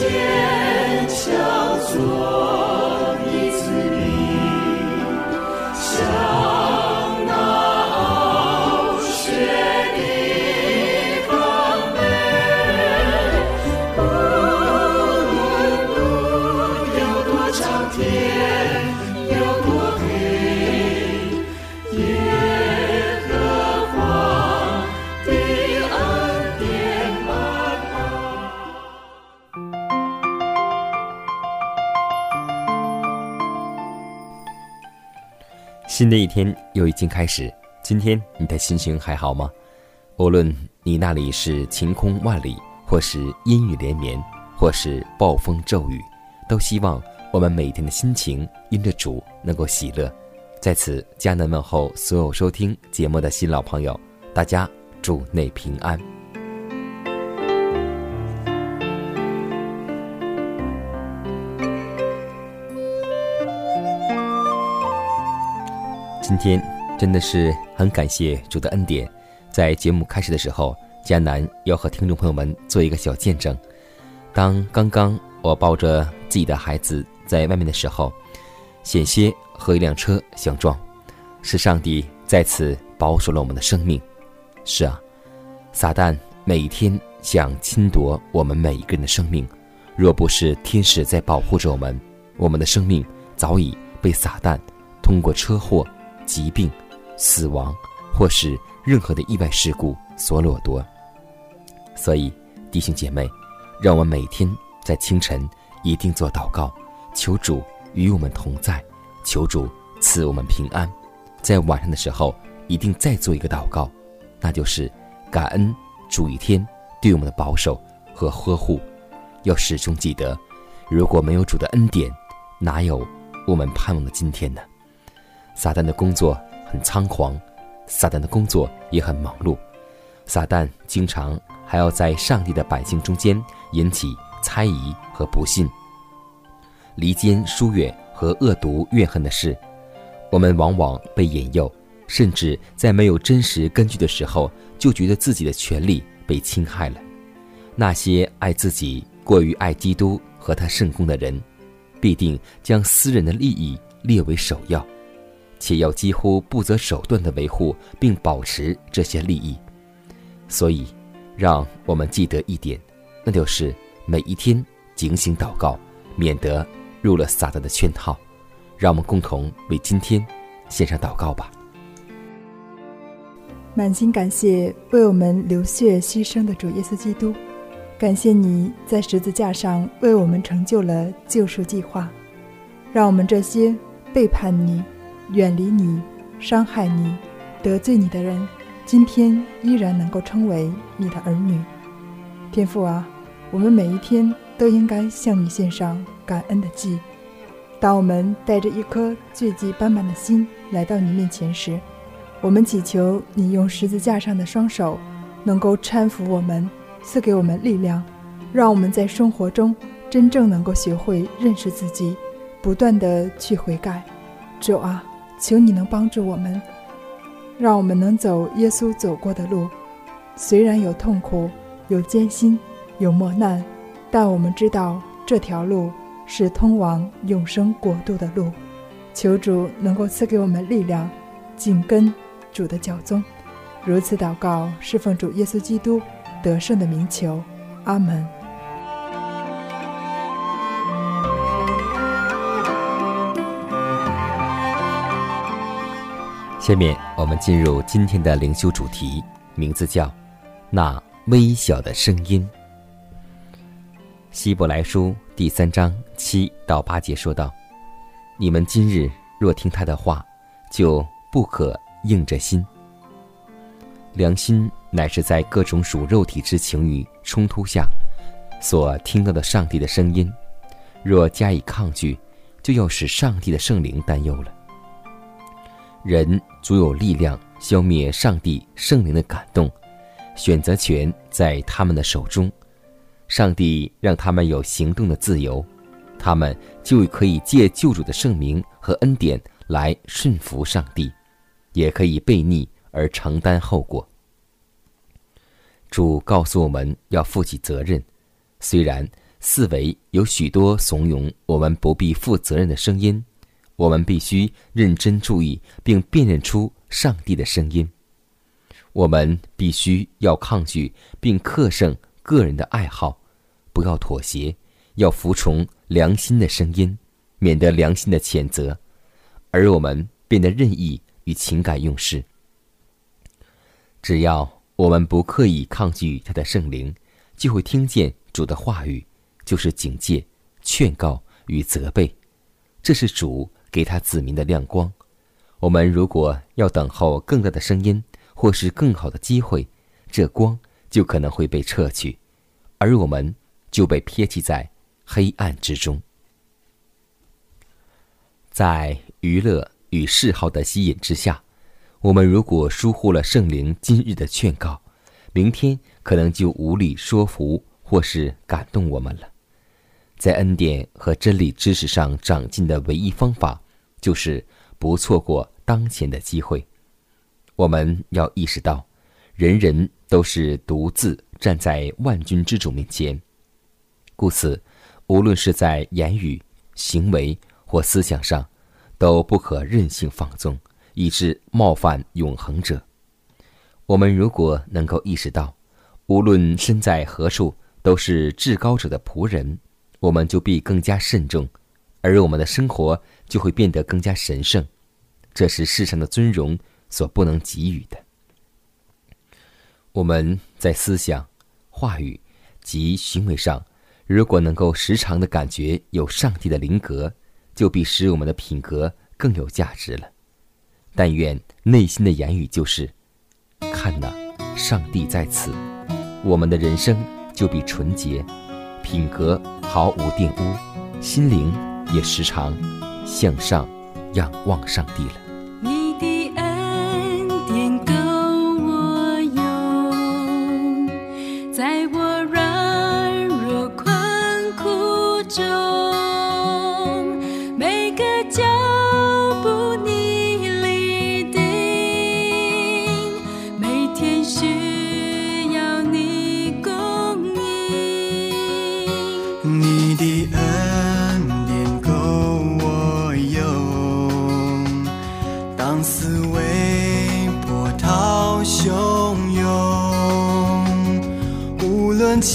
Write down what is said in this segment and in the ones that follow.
cheer. 新的一天又已经开始，今天你的心情还好吗？无论你那里是晴空万里，或是阴雨连绵，或是暴风骤雨，都希望我们每天的心情因着主能够喜乐。在此，家人问候所有收听节目的新老朋友，大家祝内平安。今天真的是很感谢主的恩典，在节目开始的时候，迦南要和听众朋友们做一个小见证。当刚刚我抱着自己的孩子在外面的时候，险些和一辆车相撞，是上帝再次保守了我们的生命。是啊，撒旦每天想侵夺我们每一个人的生命，若不是天使在保护着我们，我们的生命早已被撒旦通过车祸。疾病、死亡，或是任何的意外事故所掠夺。所以，弟兄姐妹，让我们每天在清晨一定做祷告，求主与我们同在，求主赐我们平安。在晚上的时候，一定再做一个祷告，那就是感恩主一天对我们的保守和呵护。要始终记得，如果没有主的恩典，哪有我们盼望的今天呢？撒旦的工作很猖狂，撒旦的工作也很忙碌，撒旦经常还要在上帝的百姓中间引起猜疑和不信、离间、疏远和恶毒怨恨的事。我们往往被引诱，甚至在没有真实根据的时候，就觉得自己的权利被侵害了。那些爱自己过于爱基督和他圣公的人，必定将私人的利益列为首要。且要几乎不择手段地维护并保持这些利益，所以，让我们记得一点，那就是每一天警醒祷告，免得入了撒旦的圈套。让我们共同为今天献上祷告吧。满心感谢为我们流血牺牲的主耶稣基督，感谢你在十字架上为我们成就了救赎计划，让我们这些背叛你。远离你、伤害你、得罪你的人，今天依然能够称为你的儿女。天父啊，我们每一天都应该向你献上感恩的祭。当我们带着一颗罪迹斑斑的心来到你面前时，我们祈求你用十字架上的双手，能够搀扶我们，赐给我们力量，让我们在生活中真正能够学会认识自己，不断的去悔改。主啊。求你能帮助我们，让我们能走耶稣走过的路。虽然有痛苦、有艰辛、有磨难，但我们知道这条路是通往永生国度的路。求主能够赐给我们力量，紧跟主的脚踪。如此祷告，侍奉主耶稣基督得胜的名求。阿门。下面我们进入今天的灵修主题，名字叫“那微小的声音”。希伯来书第三章七到八节说道：“你们今日若听他的话，就不可硬着心。良心乃是在各种属肉体之情欲冲突下，所听到的上帝的声音。若加以抗拒，就要使上帝的圣灵担忧了。人足有力量消灭上帝圣灵的感动，选择权在他们的手中。上帝让他们有行动的自由，他们就可以借救主的圣名和恩典来顺服上帝，也可以背逆而承担后果。主告诉我们要负起责任，虽然四维有许多怂恿我们不必负责任的声音。我们必须认真注意，并辨认出上帝的声音。我们必须要抗拒并克胜个人的爱好，不要妥协，要服从良心的声音，免得良心的谴责，而我们变得任意与情感用事。只要我们不刻意抗拒他的圣灵，就会听见主的话语，就是警戒、劝告与责备。这是主。给他子民的亮光。我们如果要等候更大的声音，或是更好的机会，这光就可能会被撤去，而我们就被撇弃在黑暗之中。在娱乐与嗜好的吸引之下，我们如果疏忽了圣灵今日的劝告，明天可能就无力说服或是感动我们了。在恩典和真理知识上长进的唯一方法，就是不错过当前的机会。我们要意识到，人人都是独自站在万军之主面前，故此，无论是在言语、行为或思想上，都不可任性放纵，以致冒犯永恒者。我们如果能够意识到，无论身在何处，都是至高者的仆人。我们就必更加慎重，而我们的生活就会变得更加神圣，这是世上的尊荣所不能给予的。我们在思想、话语及行为上，如果能够时常的感觉有上帝的灵格，就比使我们的品格更有价值了。但愿内心的言语就是：“看哪，上帝在此。”我们的人生就比纯洁。品格毫无玷污，心灵也时常向上仰望上帝了。你的恩典够我用，在我软弱困苦中，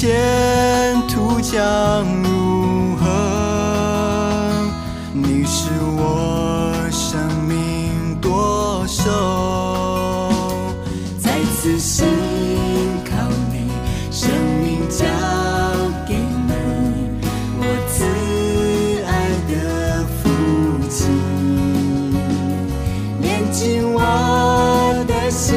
前途将如何，你是我生命舵手，再次信靠你，生命交给你，我慈爱的父亲，连进我的心，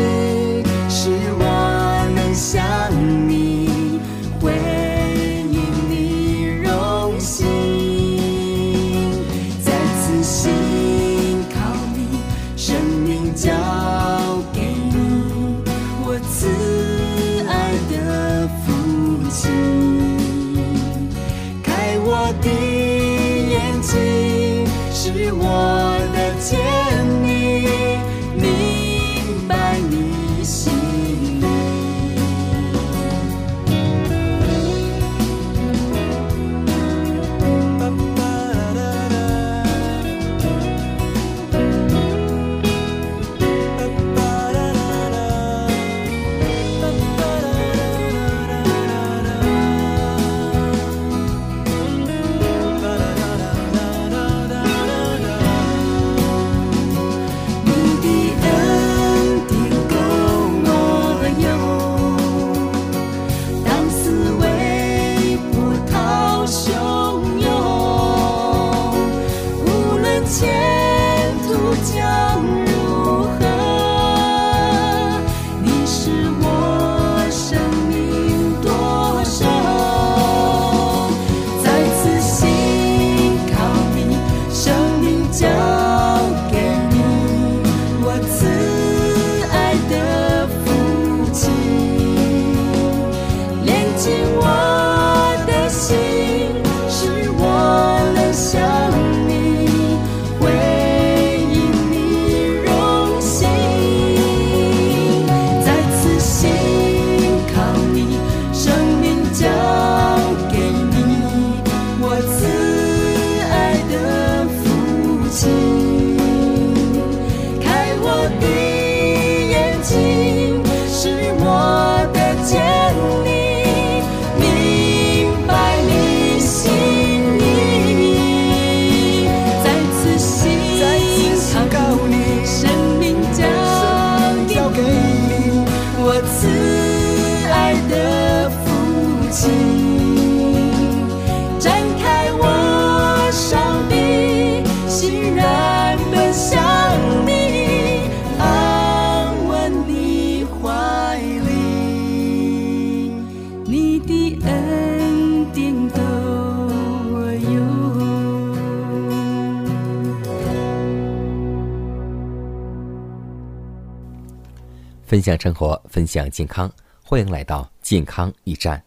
分享生活，分享健康，欢迎来到健康驿站。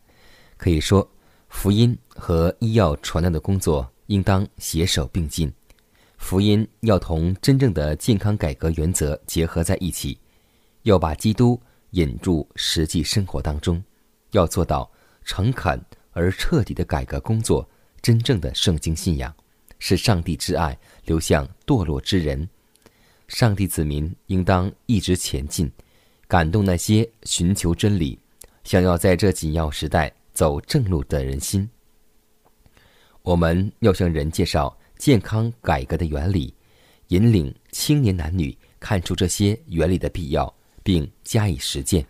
可以说，福音和医药传道的工作应当携手并进。福音要同真正的健康改革原则结合在一起，要把基督引入实际生活当中，要做到诚恳而彻底的改革工作。真正的圣经信仰是上帝之爱流向堕落之人。上帝子民应当一直前进。感动那些寻求真理、想要在这紧要时代走正路的人心。我们要向人介绍健康改革的原理，引领青年男女看出这些原理的必要，并加以实践。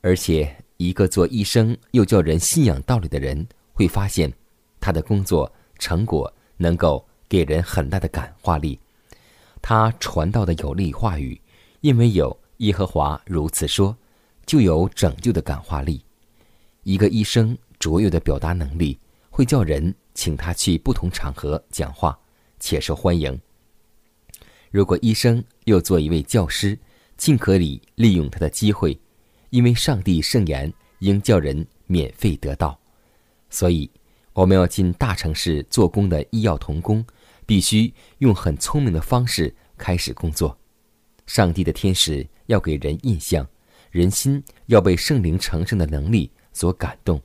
而且，一个做医生又叫人信仰道理的人，会发现他的工作成果能够给人很大的感化力。他传道的有力话语，因为有。耶和华如此说，就有拯救的感化力。一个医生卓越的表达能力，会叫人请他去不同场合讲话，且受欢迎。如果医生又做一位教师，尽可以利用他的机会，因为上帝圣言应叫人免费得到。所以，我们要进大城市做工的医药童工，必须用很聪明的方式开始工作。上帝的天使要给人印象，人心要被圣灵成圣的能力所感动。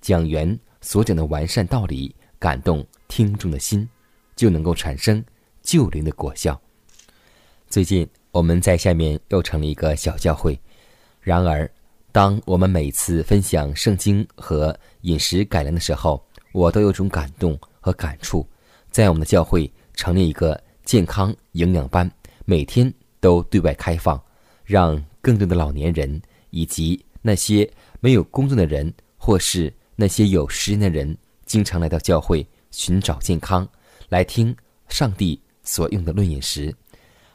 讲员所讲的完善道理感动听众的心，就能够产生救灵的果效。最近我们在下面又成了一个小教会，然而，当我们每次分享圣经和饮食改良的时候，我都有种感动和感触。在我们的教会成立一个健康营养班，每天。都对外开放，让更多的老年人以及那些没有工作的人，或是那些有时间的人，经常来到教会寻找健康，来听上帝所用的论饮食。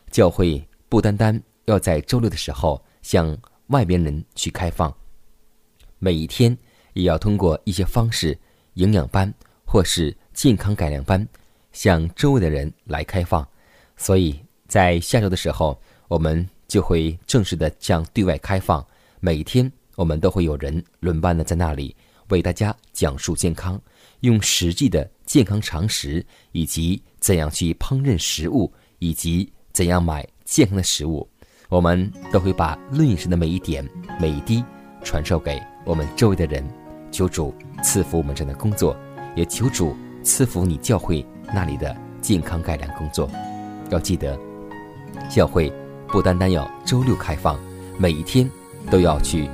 教会不单单要在周六的时候向外边人去开放，每一天也要通过一些方式，营养班或是健康改良班，向周围的人来开放。所以。在下周的时候，我们就会正式的向对外开放。每天，我们都会有人轮班的在那里为大家讲述健康，用实际的健康常识，以及怎样去烹饪食物，以及怎样买健康的食物。我们都会把论饮食的每一点、每一滴传授给我们周围的人。求主赐福我们这样的工作，也求主赐福你教会那里的健康改良工作。要记得。教会不单单要周六开放，每一天都要去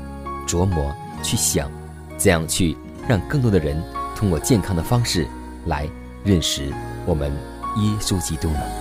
琢磨、去想，怎样去让更多的人通过健康的方式来认识我们耶稣基督呢？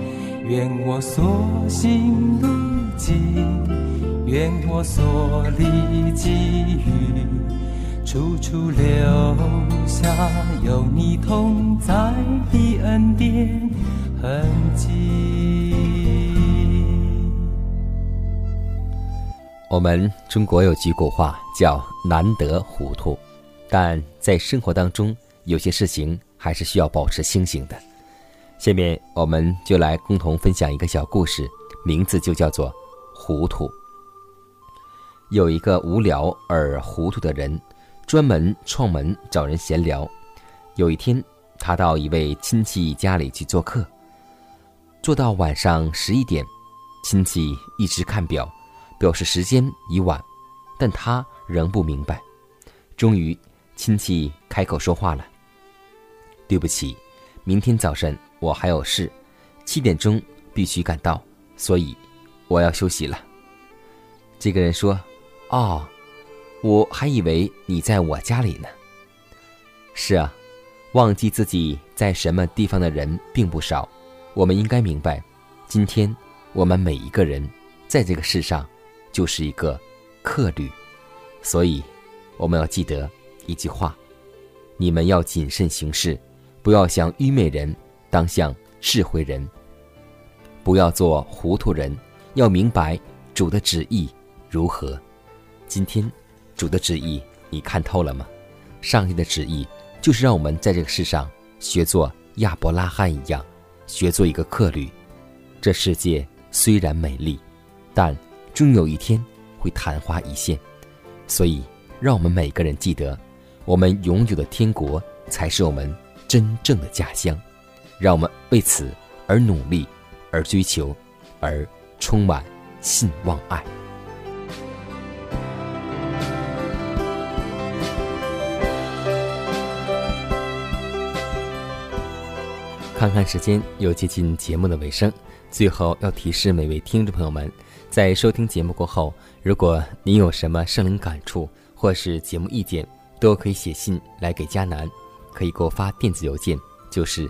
愿我所行路径，愿我所历际遇，处处留下有你同在的恩典痕迹。我们中国有句古话叫“难得糊涂”，但在生活当中，有些事情还是需要保持清醒的。下面我们就来共同分享一个小故事，名字就叫做《糊涂》。有一个无聊而糊涂的人，专门串门找人闲聊。有一天，他到一位亲戚家里去做客，做到晚上十一点，亲戚一直看表，表示时间已晚，但他仍不明白。终于，亲戚开口说话了：“对不起，明天早晨。”我还有事，七点钟必须赶到，所以我要休息了。这个人说：“哦，我还以为你在我家里呢。”是啊，忘记自己在什么地方的人并不少。我们应该明白，今天我们每一个人在这个世上就是一个客旅，所以我们要记得一句话：你们要谨慎行事，不要像愚昧人。当像智慧人，不要做糊涂人，要明白主的旨意如何。今天，主的旨意你看透了吗？上帝的旨意就是让我们在这个世上学做亚伯拉罕一样，学做一个客旅。这世界虽然美丽，但终有一天会昙花一现。所以，让我们每个人记得，我们永久的天国才是我们真正的家乡。让我们为此而努力，而追求，而充满信望爱。看看时间，又接近节目的尾声。最后要提示每位听众朋友们，在收听节目过后，如果您有什么生灵感触或是节目意见，都可以写信来给佳楠，可以给我发电子邮件，就是。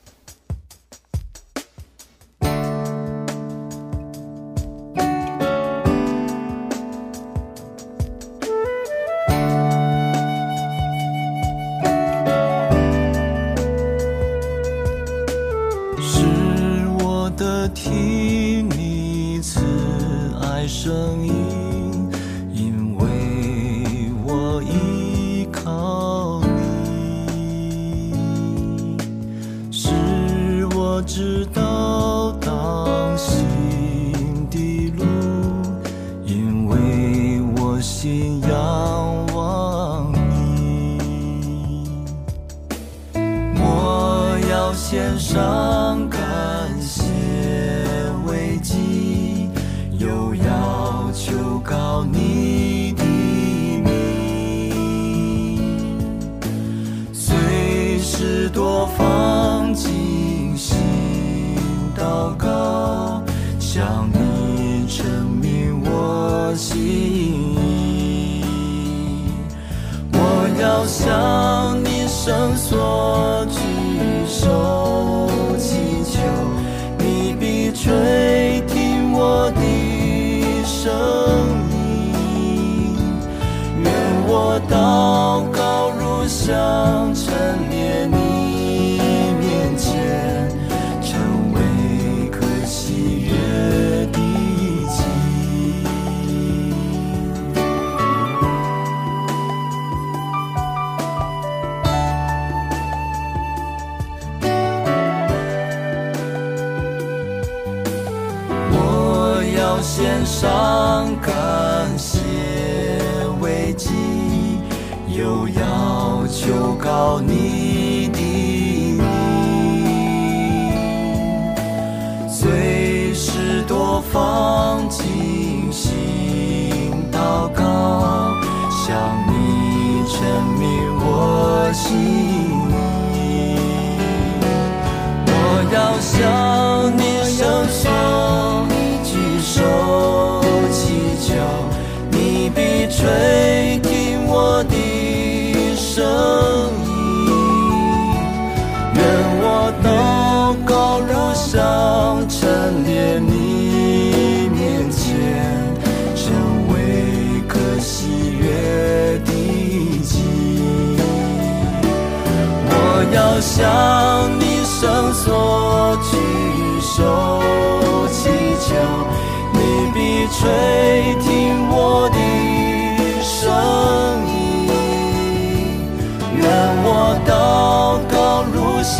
陈列你面前，成为可喜悦的祭。我要献上感告你的名，随时多方进心祷告，向你证明我心意。我要向你伸缩，向你伸缩举手祈求，你必垂听我的声音。愿我祷告如香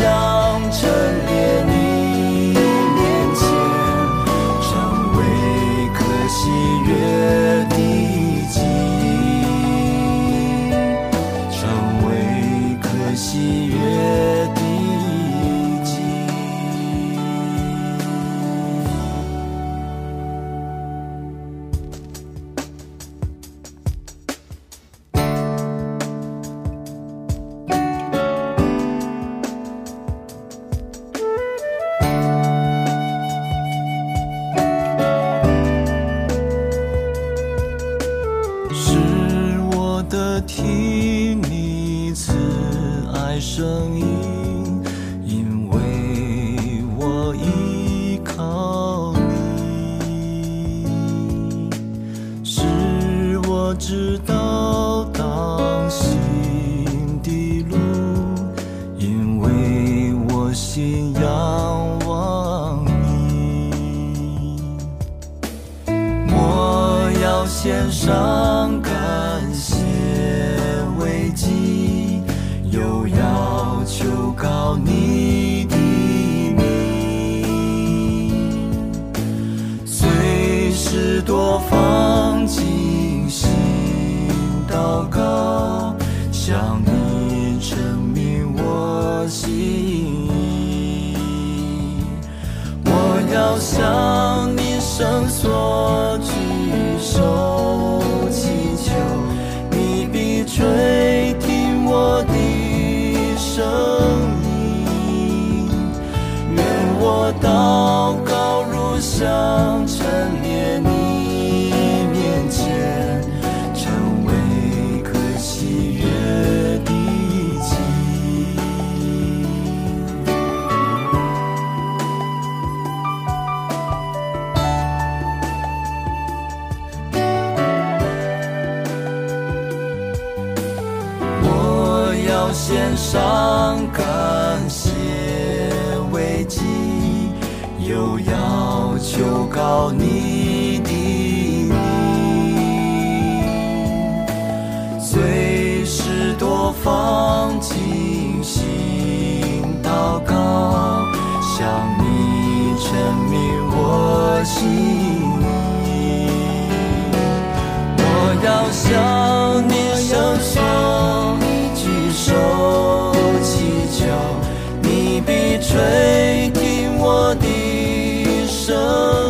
求告你要献上感谢为祭，又要求告你的名，随时多方进行祷告，向你证明我心意。我要向你吹听我的声